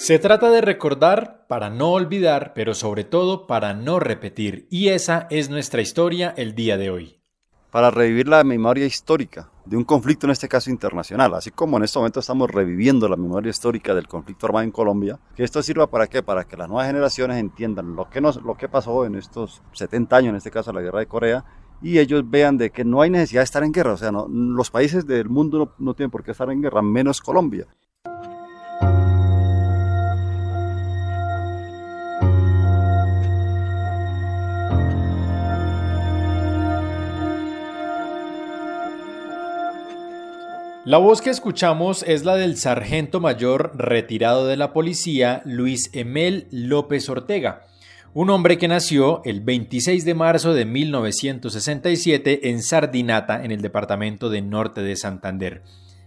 Se trata de recordar para no olvidar, pero sobre todo para no repetir, y esa es nuestra historia el día de hoy. Para revivir la memoria histórica de un conflicto, en este caso internacional, así como en este momento estamos reviviendo la memoria histórica del conflicto armado en Colombia, que esto sirva para qué? Para que las nuevas generaciones entiendan lo que, nos, lo que pasó en estos 70 años, en este caso la guerra de Corea, y ellos vean de que no hay necesidad de estar en guerra, o sea, los países del mundo no tienen por qué estar en guerra, menos Colombia. La voz que escuchamos es la del sargento mayor retirado de la policía Luis Emel López Ortega, un hombre que nació el 26 de marzo de 1967 en Sardinata, en el departamento de Norte de Santander,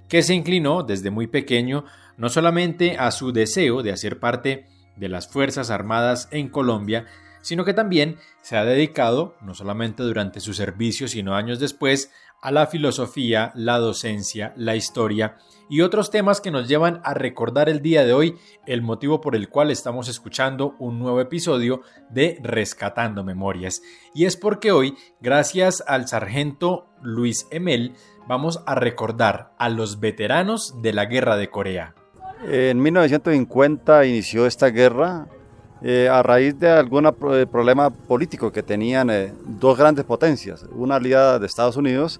que se inclinó desde muy pequeño no solamente a su deseo de hacer parte de las Fuerzas Armadas en Colombia, sino que también se ha dedicado, no solamente durante su servicio, sino años después, a la filosofía, la docencia, la historia y otros temas que nos llevan a recordar el día de hoy el motivo por el cual estamos escuchando un nuevo episodio de Rescatando Memorias. Y es porque hoy, gracias al sargento Luis Emel, vamos a recordar a los veteranos de la Guerra de Corea. En 1950 inició esta guerra eh, a raíz de algún eh, problema político que tenían eh, dos grandes potencias, una aliada de Estados Unidos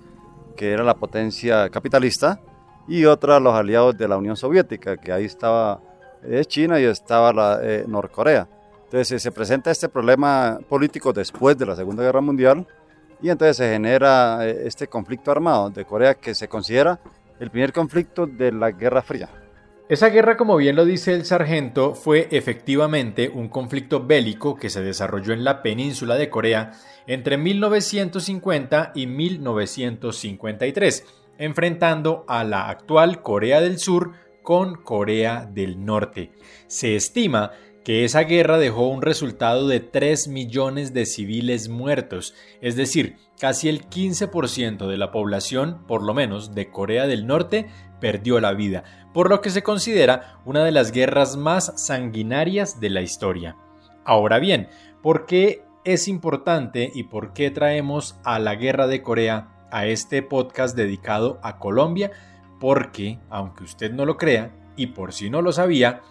que era la potencia capitalista, y otra los aliados de la Unión Soviética, que ahí estaba eh, China y estaba la eh, Norcorea. Entonces se presenta este problema político después de la Segunda Guerra Mundial y entonces se genera eh, este conflicto armado de Corea que se considera el primer conflicto de la Guerra Fría. Esa guerra, como bien lo dice el sargento, fue efectivamente un conflicto bélico que se desarrolló en la península de Corea entre 1950 y 1953, enfrentando a la actual Corea del Sur con Corea del Norte. Se estima que esa guerra dejó un resultado de 3 millones de civiles muertos, es decir, casi el 15% de la población, por lo menos de Corea del Norte, perdió la vida, por lo que se considera una de las guerras más sanguinarias de la historia. Ahora bien, ¿por qué es importante y por qué traemos a la guerra de Corea a este podcast dedicado a Colombia? Porque, aunque usted no lo crea, y por si no lo sabía,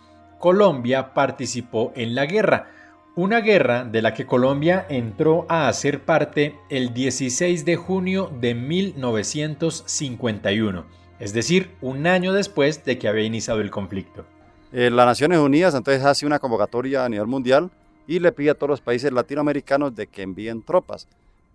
Colombia participó en la guerra, una guerra de la que Colombia entró a hacer parte el 16 de junio de 1951, es decir, un año después de que había iniciado el conflicto. Eh, las Naciones Unidas entonces hace una convocatoria a nivel mundial y le pide a todos los países latinoamericanos de que envíen tropas.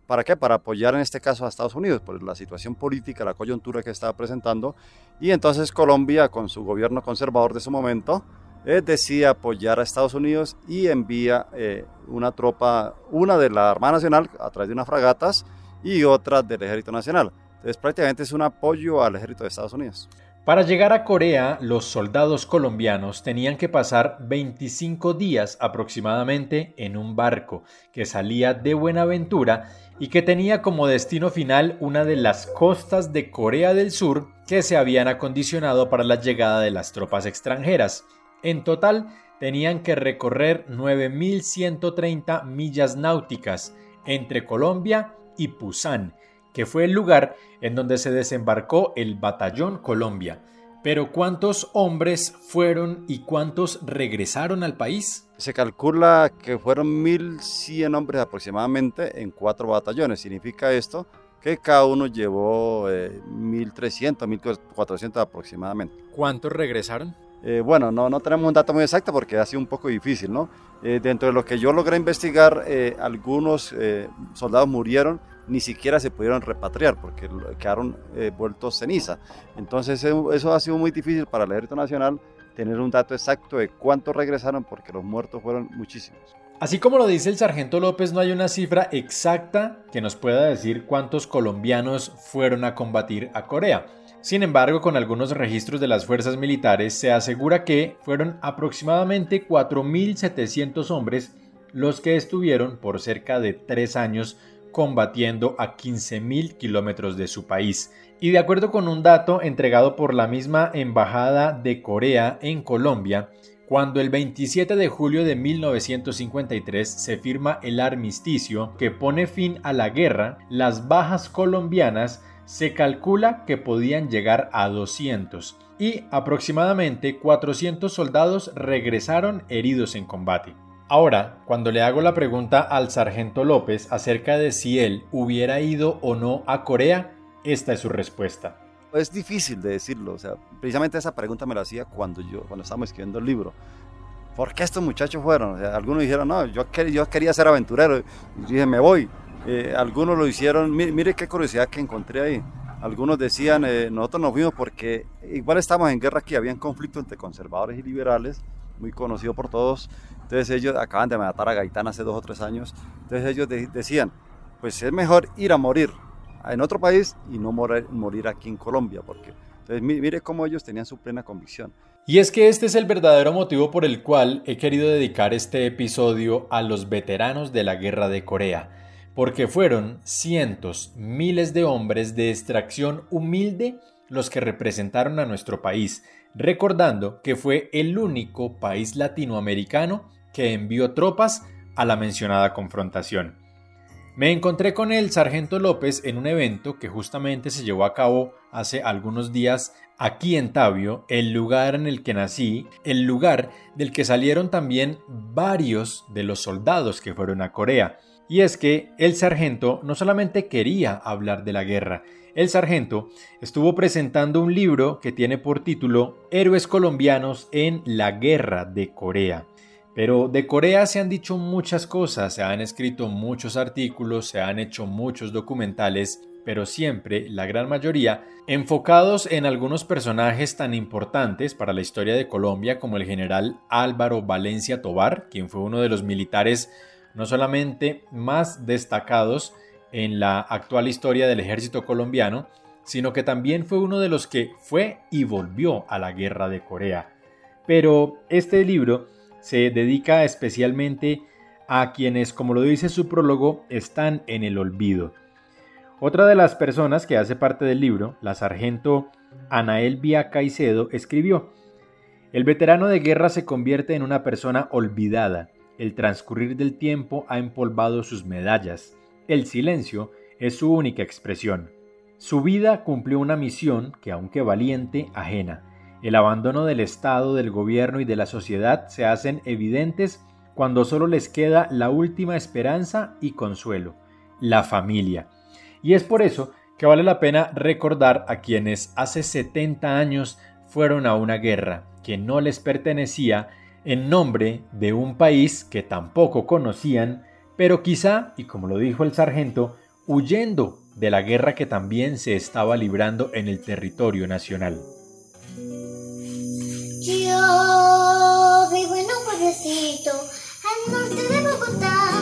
¿Para qué? Para apoyar en este caso a Estados Unidos, por la situación política, la coyuntura que estaba presentando. Y entonces Colombia, con su gobierno conservador de su momento, eh, decide apoyar a Estados Unidos y envía eh, una tropa, una de la Armada Nacional a través de unas fragatas y otra del Ejército Nacional. Entonces prácticamente es un apoyo al ejército de Estados Unidos. Para llegar a Corea, los soldados colombianos tenían que pasar 25 días aproximadamente en un barco que salía de Buenaventura y que tenía como destino final una de las costas de Corea del Sur que se habían acondicionado para la llegada de las tropas extranjeras. En total, tenían que recorrer 9.130 millas náuticas entre Colombia y Pusan, que fue el lugar en donde se desembarcó el Batallón Colombia. Pero ¿cuántos hombres fueron y cuántos regresaron al país? Se calcula que fueron 1.100 hombres aproximadamente en cuatro batallones. Significa esto que cada uno llevó 1.300, eh, 1.400 aproximadamente. ¿Cuántos regresaron? Eh, bueno, no, no tenemos un dato muy exacto porque ha sido un poco difícil, ¿no? Eh, dentro de lo que yo logré investigar, eh, algunos soldados murieron, ni siquiera se pudieron repatriar porque quedaron vueltos ceniza. Entonces eso ha sido muy difícil para el Ejército Nacional tener un dato exacto de cuántos regresaron porque los muertos fueron muchísimos. Así como lo dice el sargento López, no hay una cifra exacta que nos pueda decir cuántos colombianos fueron a combatir a Corea. Sin embargo, con algunos registros de las fuerzas militares se asegura que fueron aproximadamente 4.700 hombres los que estuvieron por cerca de tres años combatiendo a 15.000 kilómetros de su país. Y de acuerdo con un dato entregado por la misma Embajada de Corea en Colombia, cuando el 27 de julio de 1953 se firma el armisticio que pone fin a la guerra, las bajas colombianas se calcula que podían llegar a 200 y aproximadamente 400 soldados regresaron heridos en combate. Ahora, cuando le hago la pregunta al sargento López acerca de si él hubiera ido o no a Corea, esta es su respuesta. Es difícil de decirlo, o sea, precisamente esa pregunta me la hacía cuando yo, cuando estábamos escribiendo el libro. ¿Por qué estos muchachos fueron? algunos dijeron, no, yo, yo quería ser aventurero, y dije, me voy. Eh, algunos lo hicieron, mire, qué curiosidad que encontré ahí. Algunos decían, eh, nosotros nos fuimos porque igual estamos en guerra aquí, había un conflicto entre conservadores y liberales, muy conocido por todos. Entonces ellos acaban de matar a Gaitán hace dos o tres años. Entonces ellos decían, pues es mejor ir a morir en otro país y no morir, morir aquí en Colombia, porque entonces mire cómo ellos tenían su plena convicción. Y es que este es el verdadero motivo por el cual he querido dedicar este episodio a los veteranos de la guerra de Corea, porque fueron cientos, miles de hombres de extracción humilde los que representaron a nuestro país, recordando que fue el único país latinoamericano que envió tropas a la mencionada confrontación. Me encontré con el sargento López en un evento que justamente se llevó a cabo hace algunos días aquí en Tabio, el lugar en el que nací, el lugar del que salieron también varios de los soldados que fueron a Corea. Y es que el sargento no solamente quería hablar de la guerra, el sargento estuvo presentando un libro que tiene por título Héroes colombianos en la guerra de Corea. Pero de Corea se han dicho muchas cosas, se han escrito muchos artículos, se han hecho muchos documentales, pero siempre, la gran mayoría, enfocados en algunos personajes tan importantes para la historia de Colombia como el general Álvaro Valencia Tobar, quien fue uno de los militares no solamente más destacados en la actual historia del ejército colombiano, sino que también fue uno de los que fue y volvió a la guerra de Corea. Pero este libro se dedica especialmente a quienes, como lo dice su prólogo, están en el olvido. Otra de las personas que hace parte del libro, la sargento Anael Vía Caicedo, escribió, El veterano de guerra se convierte en una persona olvidada. El transcurrir del tiempo ha empolvado sus medallas. El silencio es su única expresión. Su vida cumplió una misión que, aunque valiente, ajena. El abandono del Estado, del gobierno y de la sociedad se hacen evidentes cuando solo les queda la última esperanza y consuelo, la familia. Y es por eso que vale la pena recordar a quienes hace 70 años fueron a una guerra que no les pertenecía en nombre de un país que tampoco conocían, pero quizá, y como lo dijo el sargento, huyendo de la guerra que también se estaba librando en el territorio nacional. Yo al norte de Bogotá.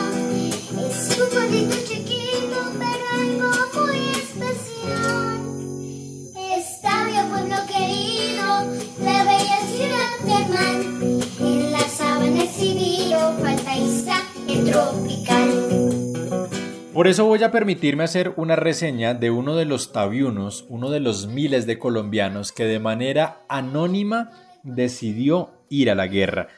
Por eso voy a permitirme hacer una reseña de uno de los tabiunos, uno de los miles de colombianos que de manera anónima decidió ir a la guerra.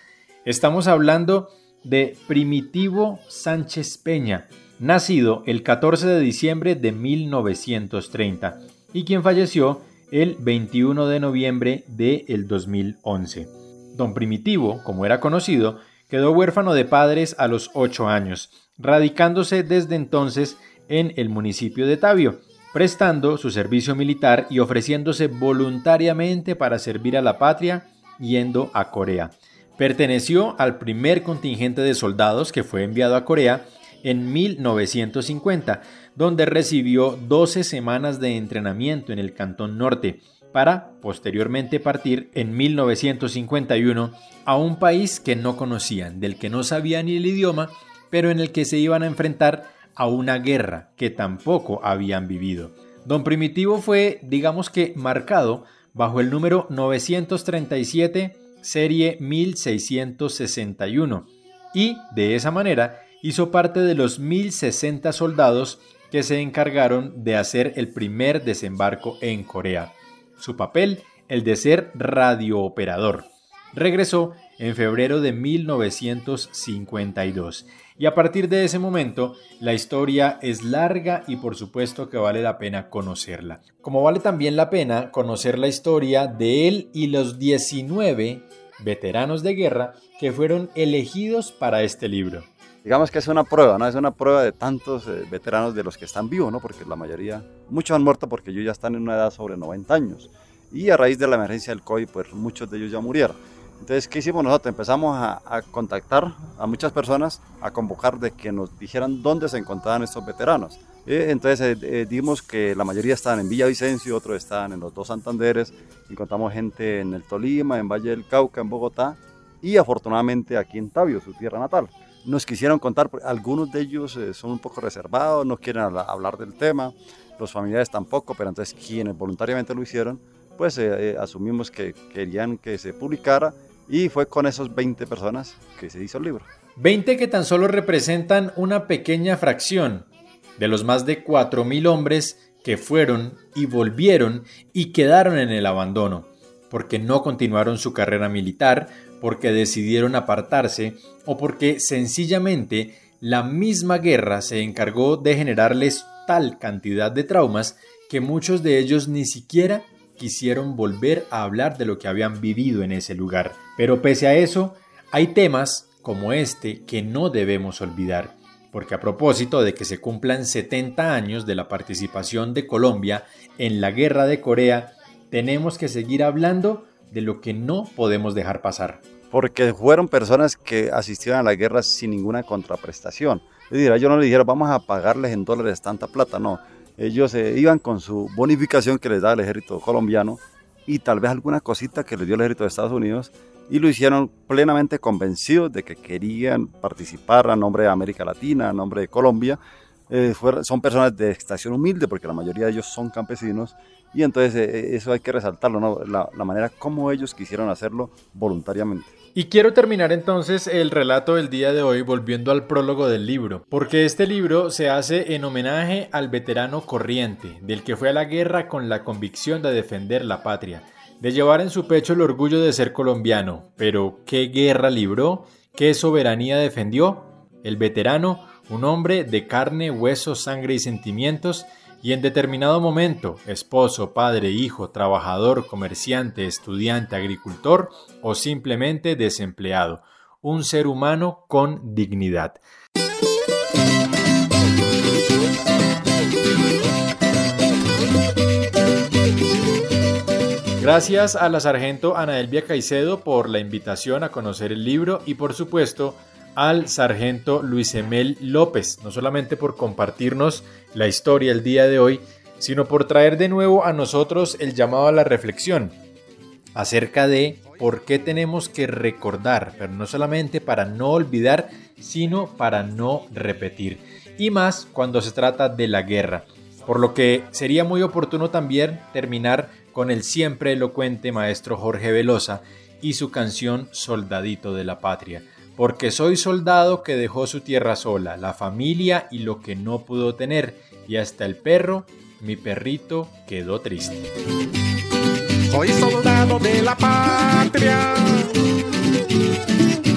Estamos hablando de Primitivo Sánchez Peña, nacido el 14 de diciembre de 1930 y quien falleció el 21 de noviembre de el 2011. Don Primitivo, como era conocido, quedó huérfano de padres a los 8 años, radicándose desde entonces en el municipio de Tabio, prestando su servicio militar y ofreciéndose voluntariamente para servir a la patria yendo a Corea. Perteneció al primer contingente de soldados que fue enviado a Corea en 1950, donde recibió 12 semanas de entrenamiento en el Cantón Norte, para posteriormente partir en 1951 a un país que no conocían, del que no sabían ni el idioma, pero en el que se iban a enfrentar a una guerra que tampoco habían vivido. Don Primitivo fue, digamos que, marcado bajo el número 937, serie 1661, y de esa manera hizo parte de los 1060 soldados que se encargaron de hacer el primer desembarco en Corea. Su papel, el de ser radiooperador. Regresó en febrero de 1952. Y a partir de ese momento, la historia es larga y por supuesto que vale la pena conocerla. Como vale también la pena conocer la historia de él y los 19 veteranos de guerra que fueron elegidos para este libro. Digamos que es una prueba, ¿no? Es una prueba de tantos eh, veteranos de los que están vivos, ¿no? Porque la mayoría, muchos han muerto porque ellos ya están en una edad sobre 90 años. Y a raíz de la emergencia del COVID, pues muchos de ellos ya murieron. Entonces, ¿qué hicimos nosotros? Empezamos a, contactar a muchas personas, a convocar de que nos dijeran dónde se encontraban estos veteranos. entonces, eh, eh, dimos que la mayoría estaban en Villavicencio, otros estaban en los dos Santanderes, encontramos gente en el Tolima, en Valle del Cauca, en Bogotá y afortunadamente aquí en Tabio, su tierra natal. Nos quisieron contar, algunos de ellos eh, son un poco reservados, no quieren hablar del tema, los familiares tampoco, pero entonces quienes voluntariamente lo hicieron, pues asumimos que querían que se publicara y fue con esos 20 personas que se hizo el libro. 20 que tan solo representan una pequeña fracción de los más de 4.000 hombres que fueron y volvieron y quedaron en el abandono, porque no continuaron su carrera militar, porque decidieron apartarse o porque sencillamente la misma guerra se encargó de generarles tal cantidad de traumas que muchos de ellos ni siquiera quisieron volver a hablar de lo que habían vivido en ese lugar. Pero pese a eso, hay temas como este que no debemos olvidar, porque a propósito de que se cumplan 70 años de la participación de Colombia en la guerra de Corea, tenemos que seguir hablando de lo que no podemos dejar pasar. Porque fueron personas que asistieron a la guerra sin ninguna contraprestación. Es decir, yo no le dijeron vamos a pagarles en dólares tanta plata, no ellos eh, iban con su bonificación que les da el ejército colombiano y tal vez alguna cosita que les dio el ejército de Estados Unidos y lo hicieron plenamente convencidos de que querían participar a nombre de América Latina, a nombre de Colombia. Eh, son personas de estación humilde porque la mayoría de ellos son campesinos y entonces eh, eso hay que resaltarlo, la, la manera como ellos quisieron hacerlo voluntariamente. Y quiero terminar entonces el relato del día de hoy volviendo al prólogo del libro, porque este libro se hace en homenaje al veterano corriente, del que fue a la guerra con la convicción de defender la patria, de llevar en su pecho el orgullo de ser colombiano. Pero, ¿qué guerra libró? ¿Qué soberanía defendió? El veterano, un hombre de carne, hueso, sangre y sentimientos, y en determinado momento, esposo, padre, hijo, trabajador, comerciante, estudiante, agricultor o simplemente desempleado, un ser humano con dignidad. Gracias a la sargento Ana Elvia Caicedo por la invitación a conocer el libro y por supuesto al sargento Luis Emel López, no solamente por compartirnos la historia el día de hoy, sino por traer de nuevo a nosotros el llamado a la reflexión acerca de por qué tenemos que recordar, pero no solamente para no olvidar, sino para no repetir, y más cuando se trata de la guerra. Por lo que sería muy oportuno también terminar con el siempre elocuente maestro Jorge Velosa y su canción Soldadito de la Patria porque soy soldado que dejó su tierra sola, la familia y lo que no pudo tener, y hasta el perro, mi perrito, quedó triste. Soy soldado de la patria,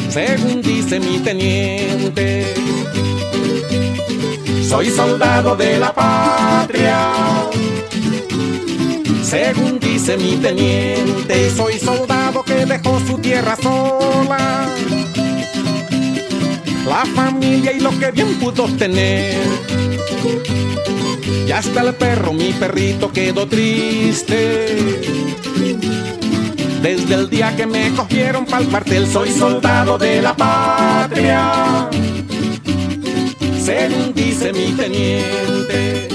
según dice mi teniente. Soy soldado de la patria, según dice mi teniente. Soy soldado que dejó su tierra sola la familia y lo que bien pudo tener. Ya está el perro, mi perrito quedó triste. Desde el día que me cogieron pa'l cuartel, soy soldado de la patria. Según dice mi teniente.